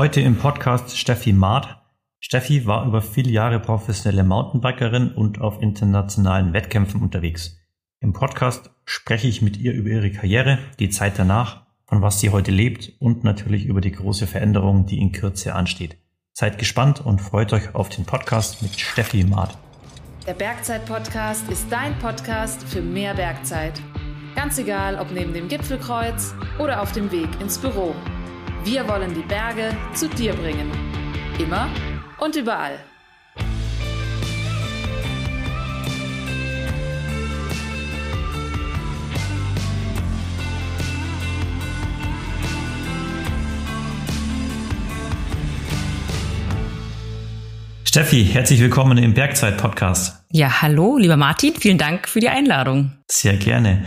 Heute im Podcast Steffi Maat. Steffi war über viele Jahre professionelle Mountainbikerin und auf internationalen Wettkämpfen unterwegs. Im Podcast spreche ich mit ihr über ihre Karriere, die Zeit danach, von was sie heute lebt und natürlich über die große Veränderung, die in Kürze ansteht. Seid gespannt und freut euch auf den Podcast mit Steffi Maat. Der Bergzeit-Podcast ist dein Podcast für mehr Bergzeit. Ganz egal, ob neben dem Gipfelkreuz oder auf dem Weg ins Büro. Wir wollen die Berge zu dir bringen. Immer und überall. Steffi, herzlich willkommen im Bergzeit-Podcast. Ja, hallo, lieber Martin, vielen Dank für die Einladung. Sehr gerne.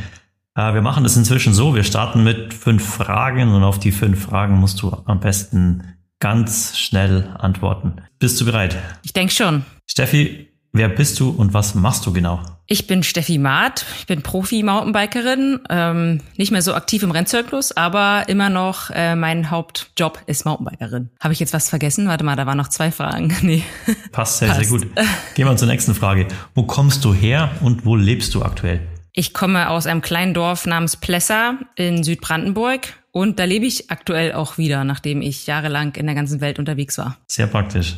Äh, wir machen das inzwischen so, wir starten mit fünf Fragen und auf die fünf Fragen musst du am besten ganz schnell antworten. Bist du bereit? Ich denke schon. Steffi, wer bist du und was machst du genau? Ich bin Steffi Maat, ich bin Profi-Mountainbikerin, ähm, nicht mehr so aktiv im Rennzyklus, aber immer noch äh, mein Hauptjob ist Mountainbikerin. Habe ich jetzt was vergessen? Warte mal, da waren noch zwei Fragen. Nee. Passt sehr, Passt. sehr gut. Gehen wir zur nächsten Frage. Wo kommst du her und wo lebst du aktuell? Ich komme aus einem kleinen Dorf namens Plessa in Südbrandenburg und da lebe ich aktuell auch wieder, nachdem ich jahrelang in der ganzen Welt unterwegs war. Sehr praktisch.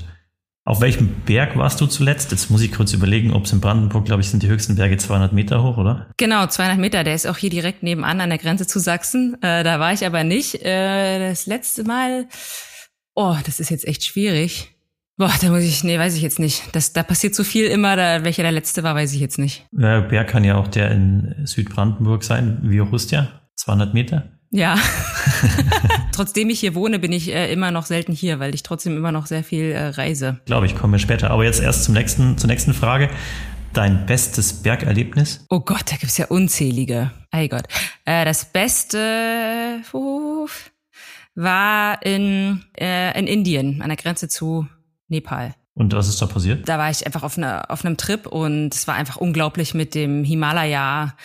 Auf welchem Berg warst du zuletzt? Jetzt muss ich kurz überlegen, ob es in Brandenburg, glaube ich, sind die höchsten Berge 200 Meter hoch, oder? Genau, 200 Meter. Der ist auch hier direkt nebenan an der Grenze zu Sachsen. Äh, da war ich aber nicht. Äh, das letzte Mal, oh, das ist jetzt echt schwierig. Boah, da muss ich, nee, weiß ich jetzt nicht. Das, da passiert so viel immer, da, welcher der letzte war, weiß ich jetzt nicht. Der Berg kann ja auch der in Südbrandenburg sein, wie hoch ist der? 200 Meter? Ja. Trotzdem ich hier wohne, bin ich äh, immer noch selten hier, weil ich trotzdem immer noch sehr viel äh, reise. Glaube ich, kommen wir später. Aber jetzt erst zum nächsten, zur nächsten Frage. Dein bestes Bergerlebnis? Oh Gott, da gibt's ja unzählige. Ei Gott. Äh, das Beste war in, äh, in Indien, an der Grenze zu Nepal. Und was ist da passiert? Da war ich einfach auf, eine, auf einem Trip und es war einfach unglaublich mit dem Himalaya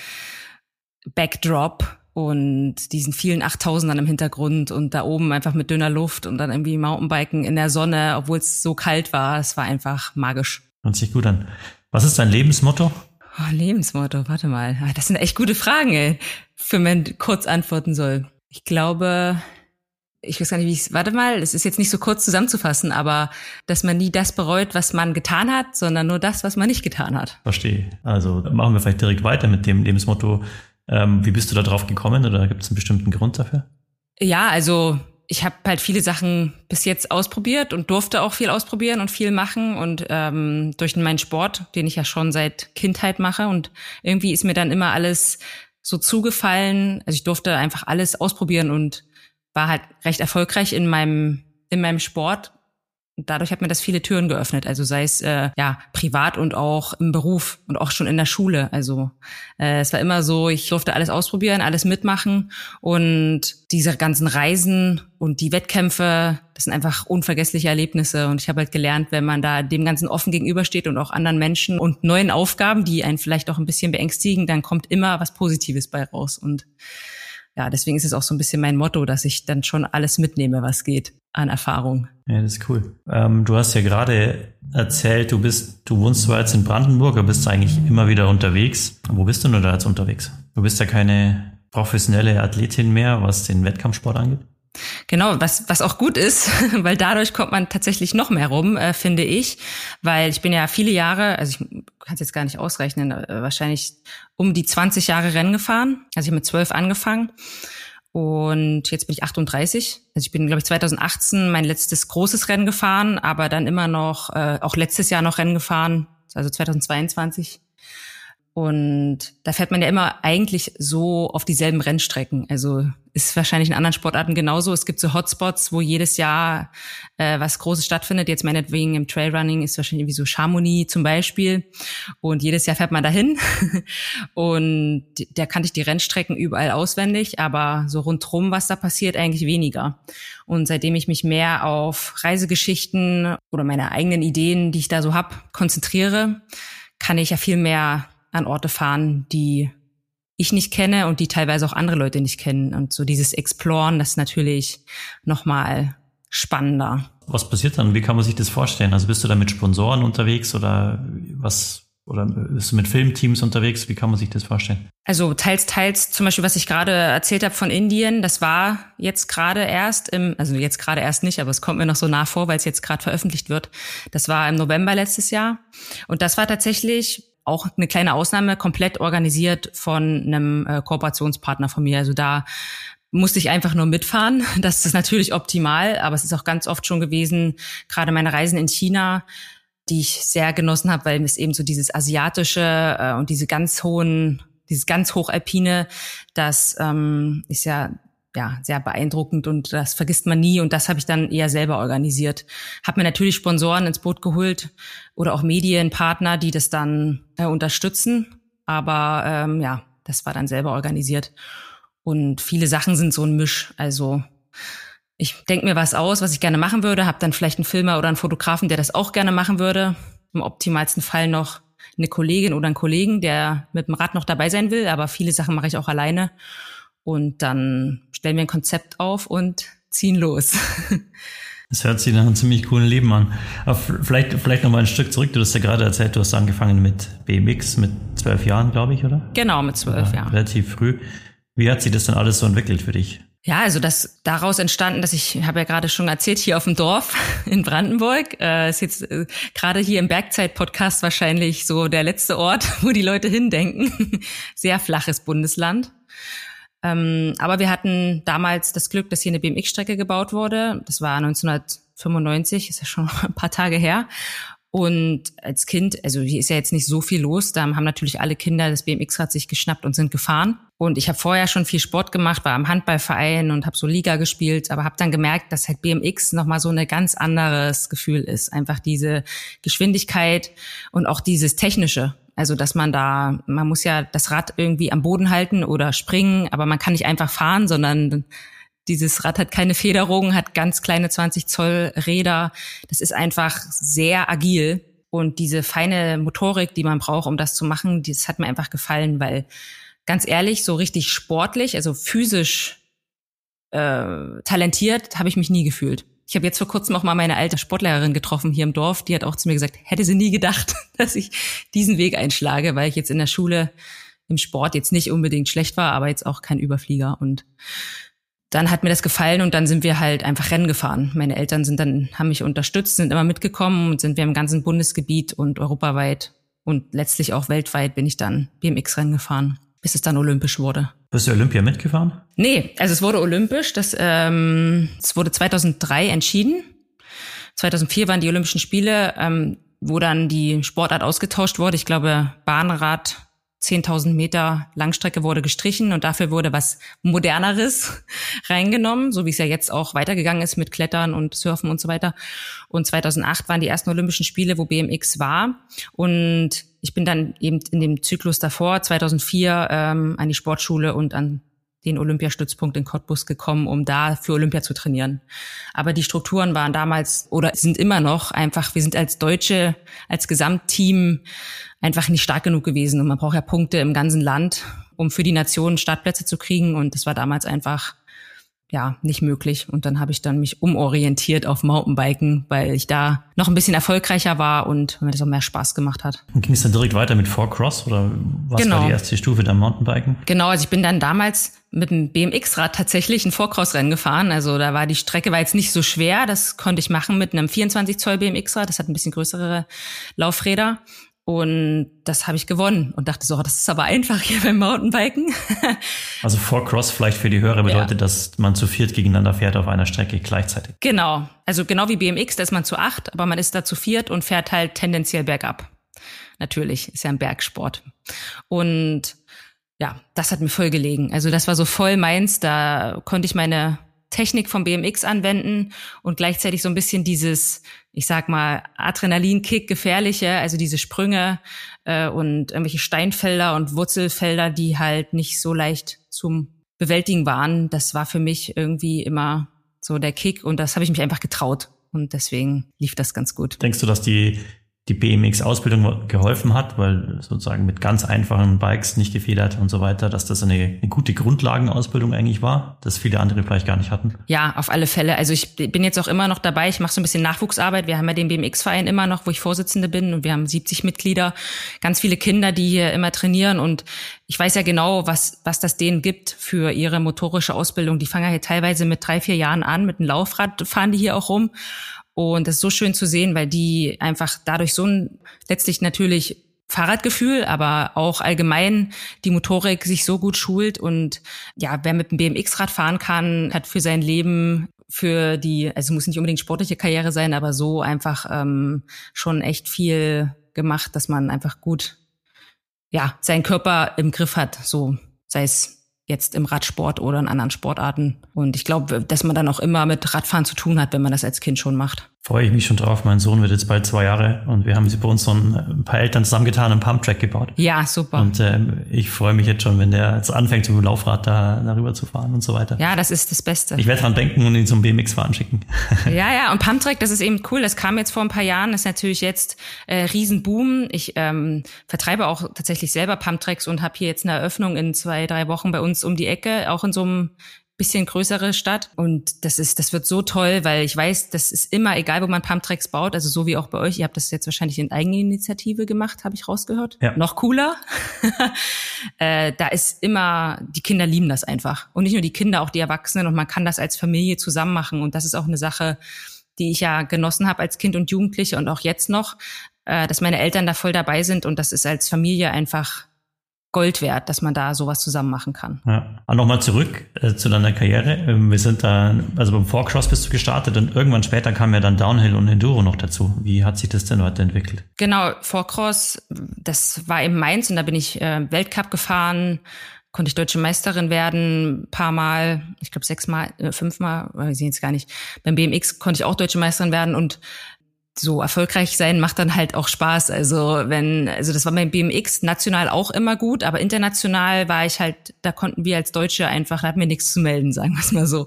Backdrop und diesen vielen Achttausendern im Hintergrund und da oben einfach mit dünner Luft und dann irgendwie Mountainbiken in der Sonne, obwohl es so kalt war. Es war einfach magisch. Hört sich gut an. Was ist dein Lebensmotto? Oh, Lebensmotto, warte mal. Ah, das sind echt gute Fragen, ey, für man kurz antworten soll. Ich glaube, ich weiß gar nicht, wie ich warte mal, es ist jetzt nicht so kurz zusammenzufassen, aber dass man nie das bereut, was man getan hat, sondern nur das, was man nicht getan hat. Verstehe. Also machen wir vielleicht direkt weiter mit dem Lebensmotto ähm, wie bist du da drauf gekommen oder gibt es einen bestimmten Grund dafür? Ja, also ich habe halt viele Sachen bis jetzt ausprobiert und durfte auch viel ausprobieren und viel machen und ähm, durch meinen Sport, den ich ja schon seit Kindheit mache und irgendwie ist mir dann immer alles so zugefallen. Also ich durfte einfach alles ausprobieren und war halt recht erfolgreich in meinem in meinem Sport. Dadurch hat mir das viele Türen geöffnet, also sei es äh, ja privat und auch im Beruf und auch schon in der Schule. Also äh, es war immer so, ich durfte alles ausprobieren, alles mitmachen. Und diese ganzen Reisen und die Wettkämpfe, das sind einfach unvergessliche Erlebnisse. Und ich habe halt gelernt, wenn man da dem Ganzen offen gegenübersteht und auch anderen Menschen und neuen Aufgaben, die einen vielleicht auch ein bisschen beängstigen, dann kommt immer was Positives bei raus. Und ja, deswegen ist es auch so ein bisschen mein Motto, dass ich dann schon alles mitnehme, was geht an Erfahrung. Ja, das ist cool. Ähm, du hast ja gerade erzählt, du bist, du wohnst zwar jetzt in Brandenburg, aber bist eigentlich immer wieder unterwegs. Wo bist du nur da jetzt unterwegs? Du bist ja keine professionelle Athletin mehr, was den Wettkampfsport angeht. Genau, was, was auch gut ist, weil dadurch kommt man tatsächlich noch mehr rum, äh, finde ich. Weil ich bin ja viele Jahre, also ich kann es jetzt gar nicht ausrechnen, äh, wahrscheinlich um die 20 Jahre Rennen gefahren. Also ich habe mit 12 angefangen und jetzt bin ich 38. Also ich bin, glaube ich, 2018 mein letztes großes Rennen gefahren, aber dann immer noch, äh, auch letztes Jahr noch Rennen gefahren, also 2022. Und da fährt man ja immer eigentlich so auf dieselben Rennstrecken. Also ist wahrscheinlich in anderen Sportarten genauso. Es gibt so Hotspots, wo jedes Jahr äh, was Großes stattfindet. Jetzt meinetwegen im Trailrunning ist wahrscheinlich wie so Chamonix zum Beispiel. Und jedes Jahr fährt man dahin. und da kannte ich die Rennstrecken überall auswendig, aber so rundrum, was da passiert, eigentlich weniger. Und seitdem ich mich mehr auf Reisegeschichten oder meine eigenen Ideen, die ich da so hab, konzentriere, kann ich ja viel mehr an Orte fahren, die ich nicht kenne und die teilweise auch andere Leute nicht kennen. Und so dieses Exploren, das ist natürlich nochmal spannender. Was passiert dann? Wie kann man sich das vorstellen? Also bist du da mit Sponsoren unterwegs oder was? Oder bist du mit Filmteams unterwegs? Wie kann man sich das vorstellen? Also teils, teils, zum Beispiel, was ich gerade erzählt habe von Indien, das war jetzt gerade erst im, also jetzt gerade erst nicht, aber es kommt mir noch so nah vor, weil es jetzt gerade veröffentlicht wird. Das war im November letztes Jahr. Und das war tatsächlich auch eine kleine Ausnahme, komplett organisiert von einem äh, Kooperationspartner von mir. Also da musste ich einfach nur mitfahren. Das ist natürlich optimal, aber es ist auch ganz oft schon gewesen, gerade meine Reisen in China, die ich sehr genossen habe, weil es eben so dieses asiatische äh, und diese ganz hohen, dieses ganz hochalpine, das ähm, ist ja ja sehr beeindruckend und das vergisst man nie und das habe ich dann eher selber organisiert. Habe mir natürlich Sponsoren ins Boot geholt oder auch Medienpartner, die das dann äh, unterstützen, aber ähm, ja, das war dann selber organisiert. Und viele Sachen sind so ein Misch. Also ich denke mir was aus, was ich gerne machen würde, habe dann vielleicht einen Filmer oder einen Fotografen, der das auch gerne machen würde. Im optimalsten Fall noch eine Kollegin oder einen Kollegen, der mit dem Rad noch dabei sein will, aber viele Sachen mache ich auch alleine. Und dann stellen wir ein Konzept auf und ziehen los. Das hört sich nach einem ziemlich coolen Leben an. Aber vielleicht, vielleicht noch mal ein Stück zurück. Du hast ja gerade erzählt, du hast angefangen mit BMX mit zwölf Jahren, glaube ich, oder? Genau, mit zwölf Jahren. Relativ früh. Wie hat sich das dann alles so entwickelt für dich? Ja, also das daraus entstanden, dass ich habe ja gerade schon erzählt hier auf dem Dorf in Brandenburg äh, ist jetzt äh, gerade hier im Bergzeit Podcast wahrscheinlich so der letzte Ort, wo die Leute hindenken. Sehr flaches Bundesland. Ähm, aber wir hatten damals das Glück, dass hier eine BMX-Strecke gebaut wurde. Das war 1995, ist ja schon ein paar Tage her. Und als Kind, also hier ist ja jetzt nicht so viel los, da haben natürlich alle Kinder das BMX-Rad sich geschnappt und sind gefahren. Und ich habe vorher schon viel Sport gemacht, war am Handballverein und habe so Liga gespielt, aber habe dann gemerkt, dass halt BMX nochmal so ein ganz anderes Gefühl ist. Einfach diese Geschwindigkeit und auch dieses Technische. Also dass man da, man muss ja das Rad irgendwie am Boden halten oder springen, aber man kann nicht einfach fahren, sondern dieses Rad hat keine Federung, hat ganz kleine 20 Zoll Räder. Das ist einfach sehr agil. Und diese feine Motorik, die man braucht, um das zu machen, das hat mir einfach gefallen, weil ganz ehrlich, so richtig sportlich, also physisch äh, talentiert, habe ich mich nie gefühlt. Ich habe jetzt vor kurzem auch mal meine alte Sportlehrerin getroffen hier im Dorf, die hat auch zu mir gesagt, hätte sie nie gedacht, dass ich diesen Weg einschlage, weil ich jetzt in der Schule im Sport jetzt nicht unbedingt schlecht war, aber jetzt auch kein Überflieger. Und dann hat mir das gefallen und dann sind wir halt einfach Rennen gefahren. Meine Eltern sind dann, haben mich unterstützt, sind immer mitgekommen und sind wir im ganzen Bundesgebiet und europaweit und letztlich auch weltweit bin ich dann BMX-Rennen gefahren, bis es dann olympisch wurde. Bist du Olympia mitgefahren? Nee, also es wurde olympisch. Das, ähm, es wurde 2003 entschieden. 2004 waren die Olympischen Spiele, ähm, wo dann die Sportart ausgetauscht wurde. Ich glaube, Bahnrad 10.000 Meter Langstrecke wurde gestrichen und dafür wurde was moderneres reingenommen, so wie es ja jetzt auch weitergegangen ist mit Klettern und Surfen und so weiter. Und 2008 waren die ersten Olympischen Spiele, wo BMX war. Und ich bin dann eben in dem Zyklus davor, 2004, ähm, an die Sportschule und an den Olympiastützpunkt in Cottbus gekommen, um da für Olympia zu trainieren. Aber die Strukturen waren damals oder sind immer noch einfach, wir sind als Deutsche, als Gesamtteam einfach nicht stark genug gewesen. Und man braucht ja Punkte im ganzen Land, um für die Nation Startplätze zu kriegen. Und das war damals einfach ja nicht möglich. Und dann habe ich dann mich umorientiert auf Mountainbiken, weil ich da noch ein bisschen erfolgreicher war und mir das auch mehr Spaß gemacht hat. Und ging es dann direkt weiter mit Four Cross oder was genau. war die erste Stufe der Mountainbiken? Genau, also ich bin dann damals mit dem BMX-Rad tatsächlich ein Vorcross-Rennen gefahren. Also da war die Strecke war jetzt nicht so schwer. Das konnte ich machen mit einem 24 Zoll BMX-Rad. Das hat ein bisschen größere Laufräder. Und das habe ich gewonnen und dachte so, oh, das ist aber einfach hier beim Mountainbiken. also Four Cross vielleicht für die Hörer bedeutet, ja. dass man zu viert gegeneinander fährt auf einer Strecke gleichzeitig. Genau. Also genau wie BMX, da ist man zu acht, aber man ist da zu viert und fährt halt tendenziell bergab. Natürlich, ist ja ein Bergsport. Und ja, das hat mir voll gelegen. Also das war so voll meins. Da konnte ich meine Technik vom BMX anwenden und gleichzeitig so ein bisschen dieses, ich sag mal, Adrenalinkick gefährliche, also diese Sprünge äh, und irgendwelche Steinfelder und Wurzelfelder, die halt nicht so leicht zum Bewältigen waren. Das war für mich irgendwie immer so der Kick und das habe ich mich einfach getraut und deswegen lief das ganz gut. Denkst du, dass die die BMX-Ausbildung geholfen hat, weil sozusagen mit ganz einfachen Bikes nicht gefedert und so weiter, dass das eine, eine gute Grundlagenausbildung eigentlich war, das viele andere vielleicht gar nicht hatten. Ja, auf alle Fälle. Also ich bin jetzt auch immer noch dabei. Ich mache so ein bisschen Nachwuchsarbeit. Wir haben ja den BMX-Verein immer noch, wo ich Vorsitzende bin und wir haben 70 Mitglieder, ganz viele Kinder, die hier immer trainieren und ich weiß ja genau, was, was das denen gibt für ihre motorische Ausbildung. Die fangen ja hier teilweise mit drei, vier Jahren an, mit einem Laufrad fahren die hier auch rum und das ist so schön zu sehen, weil die einfach dadurch so ein letztlich natürlich Fahrradgefühl, aber auch allgemein die Motorik sich so gut schult. Und ja, wer mit dem BMX-Rad fahren kann, hat für sein Leben für die, also muss nicht unbedingt sportliche Karriere sein, aber so einfach ähm, schon echt viel gemacht, dass man einfach gut ja seinen Körper im Griff hat, so sei es jetzt im Radsport oder in anderen Sportarten. Und ich glaube, dass man dann auch immer mit Radfahren zu tun hat, wenn man das als Kind schon macht freue ich mich schon drauf. Mein Sohn wird jetzt bald zwei Jahre und wir haben sie bei uns so ein, ein paar Eltern zusammengetan und Pumptrack gebaut. Ja, super. Und ähm, ich freue mich jetzt schon, wenn der jetzt anfängt, zum Laufrad da darüber zu fahren und so weiter. Ja, das ist das Beste. Ich werde dran denken und ihn zum BMX-Fahren schicken. ja, ja, und Pumptrack, das ist eben cool. Das kam jetzt vor ein paar Jahren, das ist natürlich jetzt äh, Riesenboom. Ich ähm, vertreibe auch tatsächlich selber Pumptracks und habe hier jetzt eine Eröffnung in zwei, drei Wochen bei uns um die Ecke, auch in so einem bisschen größere Stadt. Und das ist, das wird so toll, weil ich weiß, das ist immer, egal wo man Pumptracks baut, also so wie auch bei euch, ihr habt das jetzt wahrscheinlich in Eigeninitiative gemacht, habe ich rausgehört. Ja. Noch cooler. äh, da ist immer, die Kinder lieben das einfach. Und nicht nur die Kinder, auch die Erwachsenen. Und man kann das als Familie zusammen machen. Und das ist auch eine Sache, die ich ja genossen habe als Kind und Jugendliche und auch jetzt noch, äh, dass meine Eltern da voll dabei sind. Und das ist als Familie einfach Gold wert, dass man da sowas zusammen machen kann. Ja. Aber nochmal zurück äh, zu deiner Karriere. Ähm, wir sind da, also beim Forecross bist du gestartet und irgendwann später kam ja dann Downhill und Enduro noch dazu. Wie hat sich das denn weiterentwickelt? Genau, Forecross, das war in Mainz und da bin ich äh, Weltcup gefahren, konnte ich deutsche Meisterin werden, paar Mal, ich glaube sechsmal, äh, fünfmal, weiß ich jetzt gar nicht. Beim BMX konnte ich auch deutsche Meisterin werden und so erfolgreich sein macht dann halt auch Spaß. Also wenn, also das war beim BMX national auch immer gut, aber international war ich halt, da konnten wir als Deutsche einfach, da hatten wir nichts zu melden, sagen wir es mal so.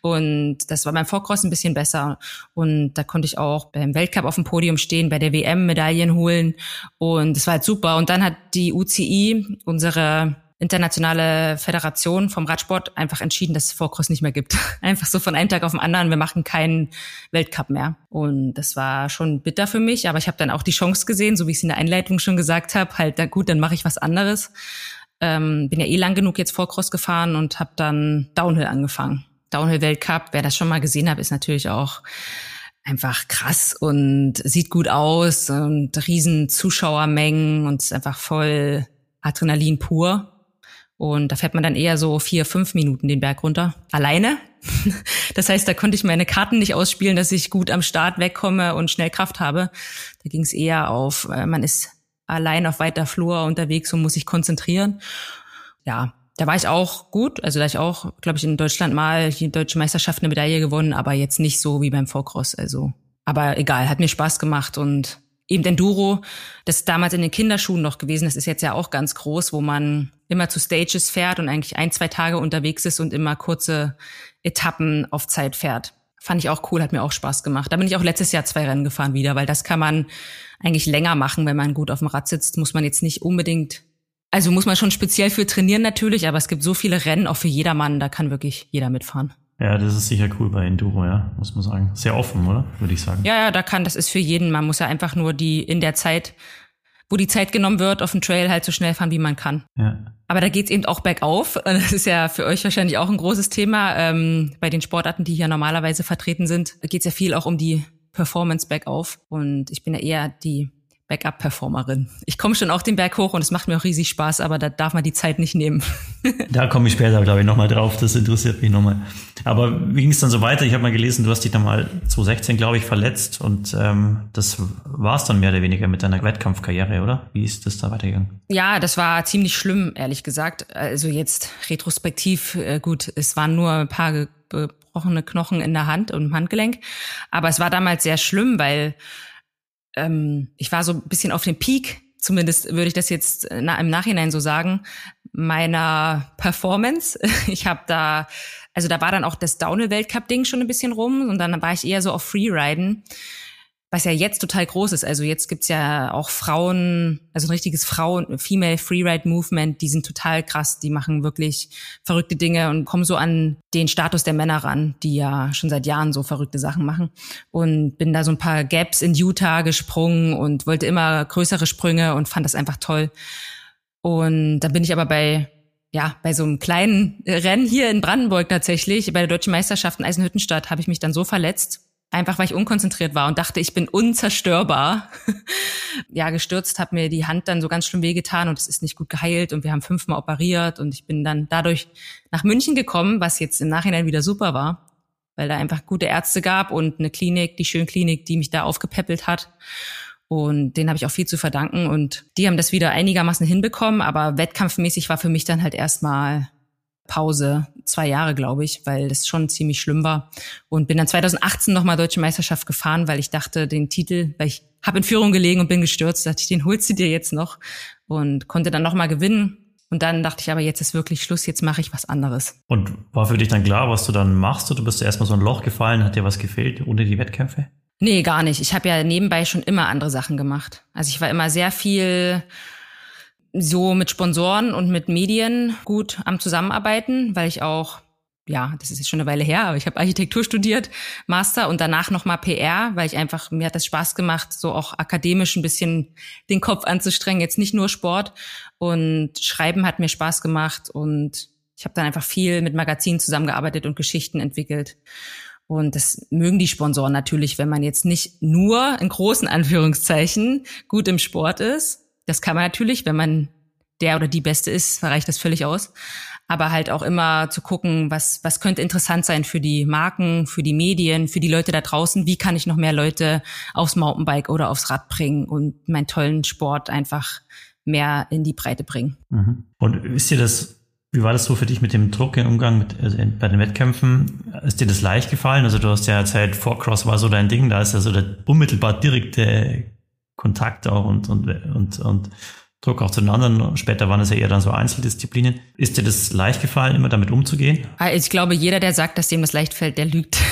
Und das war beim Vorcross ein bisschen besser. Und da konnte ich auch beim Weltcup auf dem Podium stehen, bei der WM Medaillen holen. Und das war halt super. Und dann hat die UCI, unsere internationale Föderation vom Radsport einfach entschieden, dass es Vorcross nicht mehr gibt. Einfach so von einem Tag auf den anderen, wir machen keinen Weltcup mehr. Und das war schon bitter für mich, aber ich habe dann auch die Chance gesehen, so wie ich es in der Einleitung schon gesagt habe, halt, na gut, dann mache ich was anderes. Ähm, bin ja eh lang genug jetzt Vorcross gefahren und habe dann Downhill angefangen. Downhill Weltcup, wer das schon mal gesehen hat, ist natürlich auch einfach krass und sieht gut aus und riesen Zuschauermengen und ist einfach voll Adrenalin pur. Und da fährt man dann eher so vier, fünf Minuten den Berg runter. Alleine. Das heißt, da konnte ich meine Karten nicht ausspielen, dass ich gut am Start wegkomme und schnell Kraft habe. Da ging es eher auf, äh, man ist allein auf weiter Flur unterwegs und muss sich konzentrieren. Ja, da war ich auch gut. Also da ich auch, glaube ich, in Deutschland mal die deutsche Meisterschaft eine Medaille gewonnen, aber jetzt nicht so wie beim Vorcross. Also, aber egal, hat mir Spaß gemacht und eben Enduro, das ist damals in den Kinderschuhen noch gewesen, das ist jetzt ja auch ganz groß, wo man immer zu Stages fährt und eigentlich ein, zwei Tage unterwegs ist und immer kurze Etappen auf Zeit fährt. Fand ich auch cool, hat mir auch Spaß gemacht. Da bin ich auch letztes Jahr zwei Rennen gefahren wieder, weil das kann man eigentlich länger machen, wenn man gut auf dem Rad sitzt, muss man jetzt nicht unbedingt, also muss man schon speziell für trainieren natürlich, aber es gibt so viele Rennen auch für jedermann, da kann wirklich jeder mitfahren. Ja, das ist sicher cool bei Enduro, ja, muss man sagen. Sehr offen, oder? Würde ich sagen. Ja, ja, da kann, das ist für jeden. Man muss ja einfach nur die in der Zeit, wo die Zeit genommen wird, auf dem Trail halt so schnell fahren, wie man kann. Ja. Aber da geht's eben auch bergauf. Das ist ja für euch wahrscheinlich auch ein großes Thema. Ähm, bei den Sportarten, die hier normalerweise vertreten sind, geht's ja viel auch um die Performance bergauf. Und ich bin ja eher die Backup-Performerin. Ich komme schon auch den Berg hoch und es macht mir auch riesig Spaß, aber da darf man die Zeit nicht nehmen. da komme ich später, glaube ich, nochmal drauf. Das interessiert mich nochmal. Aber wie ging es dann so weiter? Ich habe mal gelesen, du hast dich dann mal 2016, glaube ich, verletzt und ähm, das war es dann mehr oder weniger mit deiner Wettkampfkarriere, oder? Wie ist das da weitergegangen? Ja, das war ziemlich schlimm, ehrlich gesagt. Also jetzt retrospektiv, äh, gut, es waren nur ein paar gebrochene Knochen in der Hand und im Handgelenk, aber es war damals sehr schlimm, weil ähm, ich war so ein bisschen auf dem Peak, zumindest würde ich das jetzt äh, na, im Nachhinein so sagen, meiner Performance. Ich habe da, also da war dann auch das Downhill-Weltcup-Ding schon ein bisschen rum und dann war ich eher so auf Freeriden was ja jetzt total groß ist. Also jetzt gibt's ja auch Frauen, also ein richtiges Frauen, Female Freeride Movement, die sind total krass, die machen wirklich verrückte Dinge und kommen so an den Status der Männer ran, die ja schon seit Jahren so verrückte Sachen machen. Und bin da so ein paar Gaps in Utah gesprungen und wollte immer größere Sprünge und fand das einfach toll. Und dann bin ich aber bei ja, bei so einem kleinen Rennen hier in Brandenburg tatsächlich, bei der Deutschen Meisterschaft in Eisenhüttenstadt, habe ich mich dann so verletzt, einfach weil ich unkonzentriert war und dachte, ich bin unzerstörbar. ja, gestürzt, hat mir die Hand dann so ganz schlimm wehgetan und es ist nicht gut geheilt und wir haben fünfmal operiert und ich bin dann dadurch nach München gekommen, was jetzt im Nachhinein wieder super war, weil da einfach gute Ärzte gab und eine Klinik, die Schönklinik, die mich da aufgepäppelt hat. Und denen habe ich auch viel zu verdanken. Und die haben das wieder einigermaßen hinbekommen, aber wettkampfmäßig war für mich dann halt erstmal Pause, zwei Jahre, glaube ich, weil das schon ziemlich schlimm war. Und bin dann 2018 nochmal Deutsche Meisterschaft gefahren, weil ich dachte, den Titel, weil ich habe in Führung gelegen und bin gestürzt, dachte ich, den holst du dir jetzt noch und konnte dann nochmal gewinnen. Und dann dachte ich aber, jetzt ist wirklich Schluss, jetzt mache ich was anderes. Und war für dich dann klar, was du dann machst? Oder bist du erstmal so ein Loch gefallen? Hat dir was gefehlt ohne die Wettkämpfe? Nee, gar nicht. Ich habe ja nebenbei schon immer andere Sachen gemacht. Also ich war immer sehr viel so mit Sponsoren und mit Medien gut am Zusammenarbeiten, weil ich auch ja, das ist jetzt schon eine Weile her, aber ich habe Architektur studiert, Master und danach nochmal PR, weil ich einfach, mir hat das Spaß gemacht, so auch akademisch ein bisschen den Kopf anzustrengen, jetzt nicht nur Sport. Und Schreiben hat mir Spaß gemacht und ich habe dann einfach viel mit Magazinen zusammengearbeitet und Geschichten entwickelt. Und das mögen die Sponsoren natürlich, wenn man jetzt nicht nur in großen Anführungszeichen gut im Sport ist. Das kann man natürlich, wenn man der oder die Beste ist, reicht das völlig aus. Aber halt auch immer zu gucken, was, was könnte interessant sein für die Marken, für die Medien, für die Leute da draußen. Wie kann ich noch mehr Leute aufs Mountainbike oder aufs Rad bringen und meinen tollen Sport einfach mehr in die Breite bringen. Mhm. Und ist dir das wie war das so für dich mit dem Druck im Umgang mit, also bei den Wettkämpfen? Ist dir das leicht gefallen? Also du hast ja erzählt, Four-Cross war so dein Ding, da ist ja so der unmittelbar direkte Kontakt auch und, und, und, und Druck auch zu den anderen. Später waren es ja eher dann so Einzeldisziplinen. Ist dir das leicht gefallen, immer damit umzugehen? Ah, ich glaube, jeder, der sagt, dass dem das leicht fällt, der lügt.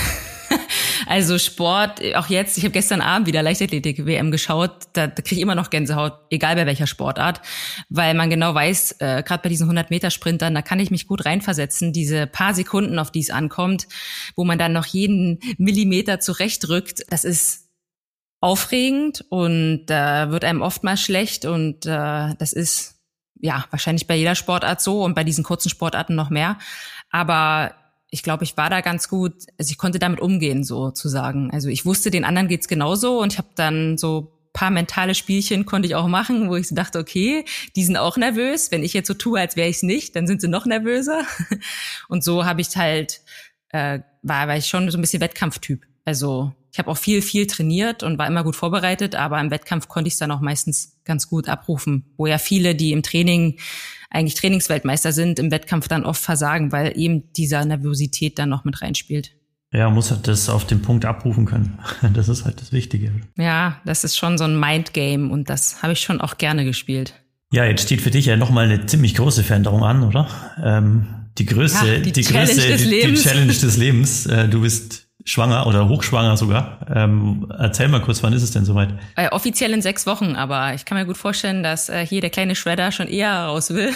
Also Sport, auch jetzt, ich habe gestern Abend wieder Leichtathletik-WM geschaut, da, da kriege ich immer noch Gänsehaut, egal bei welcher Sportart, weil man genau weiß, äh, gerade bei diesen 100-Meter-Sprintern, da kann ich mich gut reinversetzen, diese paar Sekunden, auf die es ankommt, wo man dann noch jeden Millimeter zurechtrückt, das ist aufregend und äh, wird einem oftmals schlecht und äh, das ist ja wahrscheinlich bei jeder Sportart so und bei diesen kurzen Sportarten noch mehr. Aber ich glaube, ich war da ganz gut, also ich konnte damit umgehen, sozusagen. Also ich wusste, den anderen geht's genauso und ich habe dann so paar mentale Spielchen konnte ich auch machen, wo ich dachte, okay, die sind auch nervös. Wenn ich jetzt so tue, als wäre ich es nicht, dann sind sie noch nervöser. Und so habe ich halt, äh, war, war ich schon so ein bisschen Wettkampftyp. Also ich habe auch viel, viel trainiert und war immer gut vorbereitet, aber im Wettkampf konnte ich es dann auch meistens ganz gut abrufen, wo ja viele, die im Training eigentlich Trainingsweltmeister sind, im Wettkampf dann oft versagen, weil eben dieser Nervosität dann noch mit reinspielt. Ja, muss halt das auf den Punkt abrufen können. Das ist halt das Wichtige. Ja, das ist schon so ein Mindgame und das habe ich schon auch gerne gespielt. Ja, jetzt steht für dich ja nochmal eine ziemlich große Veränderung an, oder? Ähm, die Größe, ja, die, die Challenge Größe, des die, die, Challenge des Lebens. Äh, du bist schwanger oder hochschwanger sogar. Ähm, erzähl mal kurz, wann ist es denn soweit? Äh, offiziell in sechs Wochen, aber ich kann mir gut vorstellen, dass äh, hier der kleine Shredder schon eher raus will.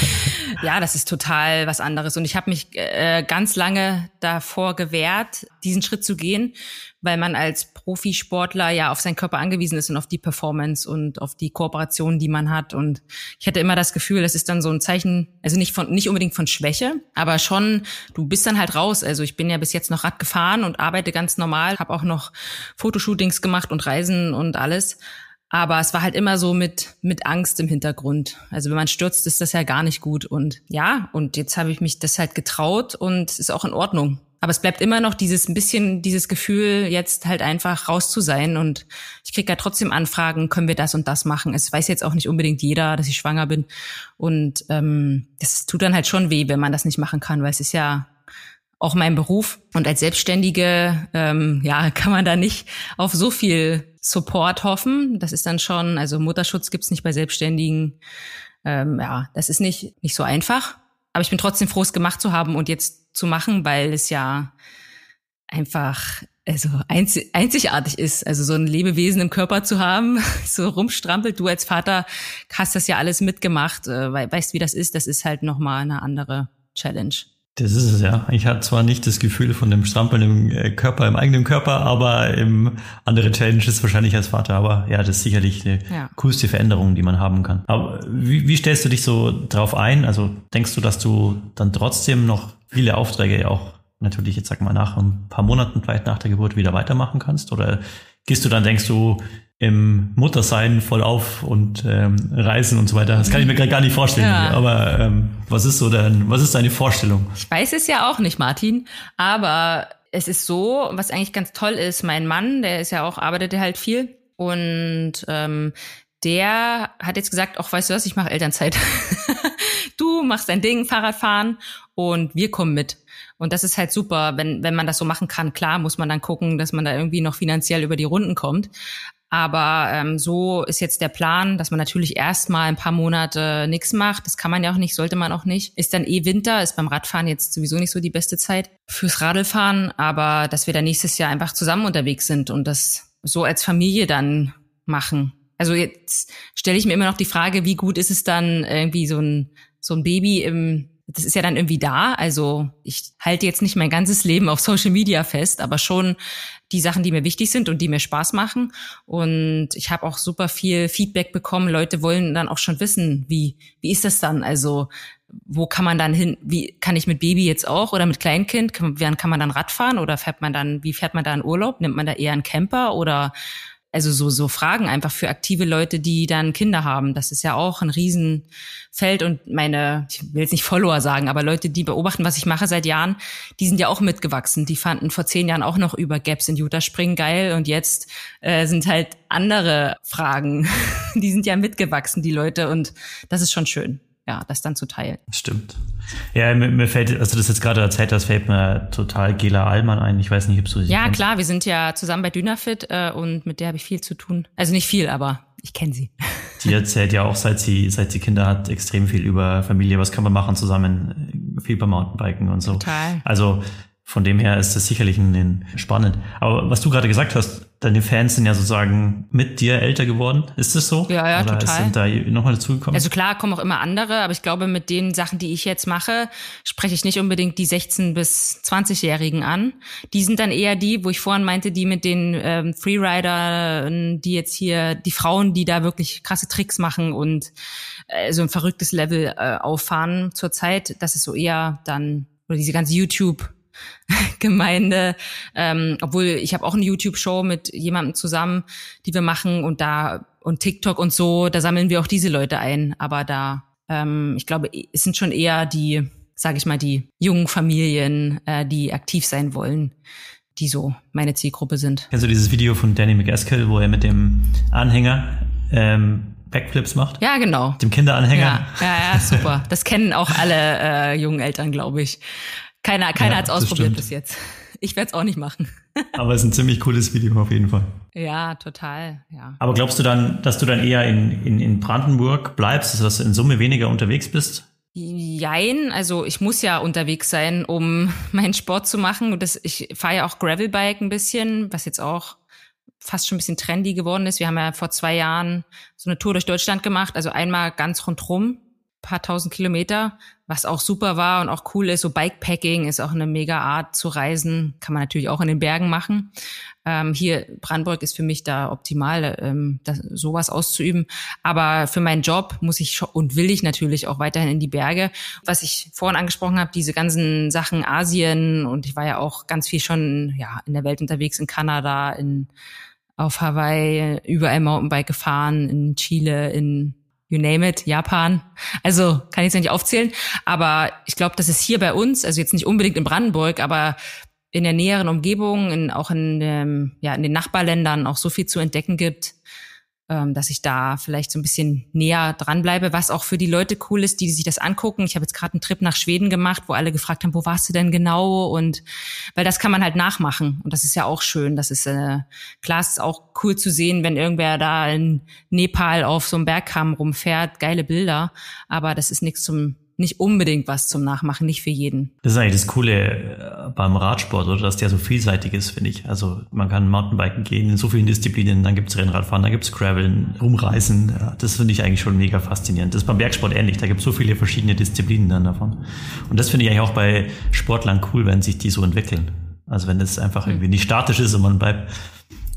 ja, das ist total was anderes. Und ich habe mich äh, ganz lange davor gewehrt, diesen Schritt zu gehen, weil man als Profisportler ja auf seinen Körper angewiesen ist und auf die Performance und auf die Kooperation, die man hat. Und ich hatte immer das Gefühl, das ist dann so ein Zeichen, also nicht von, nicht unbedingt von Schwäche, aber schon, du bist dann halt raus. Also ich bin ja bis jetzt noch Rad gefahren und arbeite ganz normal, habe auch noch Fotoshootings gemacht und Reisen und alles. Aber es war halt immer so mit, mit Angst im Hintergrund. Also wenn man stürzt, ist das ja gar nicht gut. Und ja, und jetzt habe ich mich das halt getraut und ist auch in Ordnung. Aber es bleibt immer noch dieses ein bisschen dieses Gefühl, jetzt halt einfach raus zu sein. Und ich kriege ja trotzdem Anfragen, können wir das und das machen? Es weiß jetzt auch nicht unbedingt jeder, dass ich schwanger bin. Und ähm, das tut dann halt schon weh, wenn man das nicht machen kann, weil es ist ja auch mein Beruf. Und als Selbstständige, ähm, ja, kann man da nicht auf so viel Support hoffen. Das ist dann schon, also Mutterschutz gibt's nicht bei Selbstständigen. Ähm, ja, das ist nicht, nicht so einfach. Aber ich bin trotzdem froh, es gemacht zu haben und jetzt zu machen, weil es ja einfach also einzigartig ist, also so ein Lebewesen im Körper zu haben, so rumstrampelt. Du als Vater hast das ja alles mitgemacht, äh, weißt, wie das ist. Das ist halt nochmal eine andere Challenge. Das ist es ja. Ich hatte zwar nicht das Gefühl von dem Strampeln im äh, Körper, im eigenen Körper, aber im andere Challenge ist wahrscheinlich als Vater. Aber ja, das ist sicherlich eine ja. coolste Veränderung, die man haben kann. Aber wie, wie stellst du dich so drauf ein? Also denkst du, dass du dann trotzdem noch viele Aufträge auch natürlich jetzt sag mal nach ein paar Monaten vielleicht nach der Geburt wieder weitermachen kannst? Oder gehst du dann, denkst du, im Muttersein voll auf und ähm, reisen und so weiter. Das kann ich mir gerade gar nicht vorstellen. Ja. Aber ähm, was ist so denn, was ist deine Vorstellung? Ich weiß es ja auch nicht, Martin, aber es ist so, was eigentlich ganz toll ist, mein Mann, der ist ja auch, arbeitet halt viel und ähm, der hat jetzt gesagt, auch weißt du was, ich mache Elternzeit. du machst dein Ding, Fahrradfahren und wir kommen mit. Und das ist halt super, wenn, wenn man das so machen kann. Klar muss man dann gucken, dass man da irgendwie noch finanziell über die Runden kommt. Aber ähm, so ist jetzt der Plan, dass man natürlich erstmal ein paar Monate nichts macht. Das kann man ja auch nicht, sollte man auch nicht. Ist dann eh Winter, ist beim Radfahren jetzt sowieso nicht so die beste Zeit fürs Radlfahren, aber dass wir dann nächstes Jahr einfach zusammen unterwegs sind und das so als Familie dann machen. Also jetzt stelle ich mir immer noch die Frage, wie gut ist es dann irgendwie so ein so ein Baby im das ist ja dann irgendwie da. Also ich halte jetzt nicht mein ganzes Leben auf Social Media fest, aber schon die Sachen, die mir wichtig sind und die mir Spaß machen. Und ich habe auch super viel Feedback bekommen. Leute wollen dann auch schon wissen, wie, wie ist das dann? Also wo kann man dann hin, wie kann ich mit Baby jetzt auch oder mit Kleinkind, kann, kann man dann Radfahren oder fährt man dann, wie fährt man da in Urlaub? Nimmt man da eher einen Camper oder also so, so Fragen einfach für aktive Leute, die dann Kinder haben. Das ist ja auch ein Riesenfeld und meine, ich will jetzt nicht Follower sagen, aber Leute, die beobachten, was ich mache seit Jahren, die sind ja auch mitgewachsen. Die fanden vor zehn Jahren auch noch über Gaps in Utah Spring geil und jetzt äh, sind halt andere Fragen. die sind ja mitgewachsen, die Leute und das ist schon schön ja, das dann zu teilen. Stimmt. Ja, mir, mir fällt, also das jetzt gerade erzählt hast, fällt mir total Gela Allmann ein. Ich weiß nicht, ob du sie Ja, kennst. klar, wir sind ja zusammen bei Dynafit äh, und mit der habe ich viel zu tun. Also nicht viel, aber ich kenne sie. Die erzählt ja auch, seit sie, seit sie Kinder hat, extrem viel über Familie. Was kann man machen zusammen? Viel beim Mountainbiken und so. Total. Also von dem her ist das sicherlich ein, spannend. Aber was du gerade gesagt hast, deine Fans sind ja sozusagen mit dir älter geworden. Ist das so? Ja, ja, Oder total. Sind da nochmal dazugekommen? Also klar, kommen auch immer andere, aber ich glaube, mit den Sachen, die ich jetzt mache, spreche ich nicht unbedingt die 16- bis 20-Jährigen an. Die sind dann eher die, wo ich vorhin meinte, die mit den ähm, Freeridern, die jetzt hier, die Frauen, die da wirklich krasse Tricks machen und äh, so ein verrücktes Level äh, auffahren zurzeit. Das ist so eher dann, oder diese ganze YouTube- Gemeinde, ähm, obwohl ich habe auch eine YouTube-Show mit jemandem zusammen, die wir machen und da und TikTok und so, da sammeln wir auch diese Leute ein. Aber da, ähm, ich glaube, es sind schon eher die, sage ich mal, die jungen Familien, äh, die aktiv sein wollen, die so meine Zielgruppe sind. Kennst du dieses Video von Danny McEskill, wo er mit dem Anhänger ähm, Backflips macht? Ja, genau. Dem Kinderanhänger. Ja, ja, ja super. Das kennen auch alle äh, jungen Eltern, glaube ich. Keiner, keiner ja, hat es ausprobiert bis jetzt. Ich werde es auch nicht machen. Aber es ist ein ziemlich cooles Video auf jeden Fall. Ja, total, ja. Aber glaubst du dann, dass du dann eher in, in, in Brandenburg bleibst, also dass du in Summe weniger unterwegs bist? Jein, also ich muss ja unterwegs sein, um meinen Sport zu machen. Das, ich fahre ja auch Gravelbike ein bisschen, was jetzt auch fast schon ein bisschen trendy geworden ist. Wir haben ja vor zwei Jahren so eine Tour durch Deutschland gemacht, also einmal ganz rundrum paar tausend Kilometer, was auch super war und auch cool ist. So Bikepacking ist auch eine mega Art zu reisen, kann man natürlich auch in den Bergen machen. Ähm, hier Brandenburg ist für mich da optimal, ähm, das, sowas auszuüben. Aber für meinen Job muss ich und will ich natürlich auch weiterhin in die Berge. Was ich vorhin angesprochen habe, diese ganzen Sachen Asien und ich war ja auch ganz viel schon ja in der Welt unterwegs, in Kanada, in auf Hawaii, überall Mountainbike gefahren, in Chile, in you name it, Japan. Also kann ich jetzt nicht aufzählen. Aber ich glaube, dass es hier bei uns, also jetzt nicht unbedingt in Brandenburg, aber in der näheren Umgebung, in, auch in, dem, ja, in den Nachbarländern auch so viel zu entdecken gibt, ähm, dass ich da vielleicht so ein bisschen näher dranbleibe, was auch für die Leute cool ist, die sich das angucken. Ich habe jetzt gerade einen Trip nach Schweden gemacht, wo alle gefragt haben, wo warst du denn genau? Und weil das kann man halt nachmachen und das ist ja auch schön. Das ist äh, klar, es ist auch cool zu sehen, wenn irgendwer da in Nepal auf so einem Bergkamm rumfährt, geile Bilder, aber das ist nichts zum nicht unbedingt was zum Nachmachen, nicht für jeden. Das ist eigentlich das Coole äh, beim Radsport, oder dass der so vielseitig ist, finde ich. Also man kann Mountainbiken gehen in so vielen Disziplinen, dann gibt's Rennradfahren, dann gibt's Graveln, Rumreisen. Das finde ich eigentlich schon mega faszinierend. Das ist beim Bergsport ähnlich, da gibt's so viele verschiedene Disziplinen dann davon. Und das finde ich eigentlich auch bei Sportlern cool, wenn sich die so entwickeln. Also wenn das einfach irgendwie nicht statisch ist und man bleibt,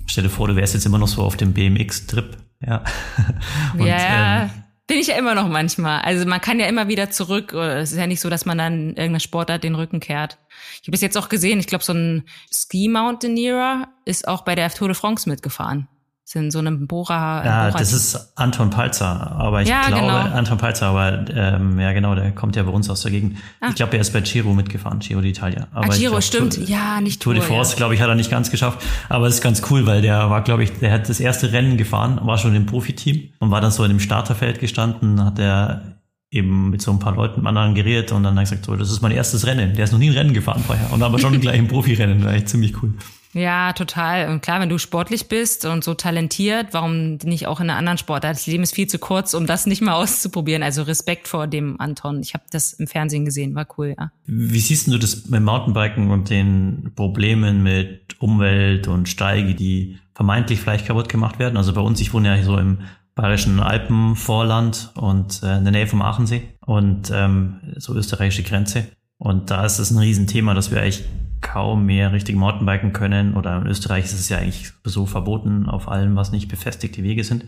stell dir vor, du wärst jetzt immer noch so auf dem BMX-Trip, ja. Und, ja. Ähm, bin ich ja immer noch manchmal. Also man kann ja immer wieder zurück. Es ist ja nicht so, dass man dann irgendeiner Sportart den Rücken kehrt. Ich habe es jetzt auch gesehen, ich glaube, so ein Ski Mountaineer ist auch bei der Tour de France mitgefahren in so einem Bohrer. Ja, Bohrer das ist Anton Palzer, aber ich ja, glaube, genau. Anton Palzer, aber ähm, ja genau, der kommt ja bei uns aus der Gegend. Ah. Ich glaube, er ist bei Giro mitgefahren, Giro d'Italia. Aber ah, Giro, glaub, stimmt, Tour, ja, nicht Tour de France, ja. glaube ich, hat er nicht ganz geschafft, aber es ist ganz cool, weil der war, glaube ich, der hat das erste Rennen gefahren, war schon im Profiteam und war dann so in dem Starterfeld gestanden, hat er eben mit so ein paar Leuten anderen geredet und dann hat er gesagt, so, das ist mein erstes Rennen. Der ist noch nie ein Rennen gefahren vorher und aber schon gleich im Profirennen, war echt ziemlich cool. Ja, total. Und klar, wenn du sportlich bist und so talentiert, warum nicht auch in einer anderen Sportart? Das Leben ist viel zu kurz, um das nicht mal auszuprobieren. Also Respekt vor dem Anton. Ich habe das im Fernsehen gesehen, war cool, ja. Wie siehst du das mit Mountainbiken und den Problemen mit Umwelt und Steige, die vermeintlich vielleicht kaputt gemacht werden? Also bei uns, ich wohne ja so im bayerischen Alpenvorland und äh, in der Nähe vom Aachensee und ähm, so österreichische Grenze. Und da ist es ein Riesenthema, dass wir eigentlich kaum mehr richtig Mountainbiken können. Oder in Österreich ist es ja eigentlich so verboten auf allem, was nicht befestigte Wege sind.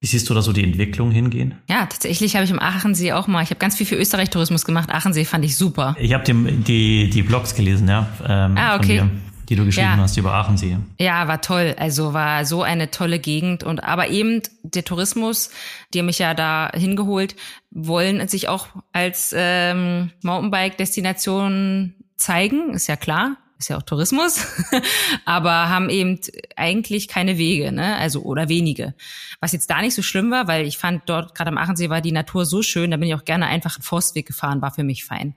Wie siehst du da so die Entwicklung hingehen? Ja, tatsächlich habe ich im Aachensee auch mal, ich habe ganz viel für Österreich-Tourismus gemacht. Aachensee fand ich super. Ich habe die, die Blogs gelesen, ja. Ähm, ah, okay. Die du geschrieben ja. hast über Aachensee. Ja, war toll. Also war so eine tolle Gegend. Und aber eben der Tourismus, die haben mich ja da hingeholt, wollen sich auch als ähm, Mountainbike-Destination zeigen, ist ja klar, ist ja auch Tourismus, aber haben eben eigentlich keine Wege, ne? Also oder wenige. Was jetzt da nicht so schlimm war, weil ich fand dort gerade am Achensee war die Natur so schön, da bin ich auch gerne einfach einen Forstweg gefahren, war für mich fein.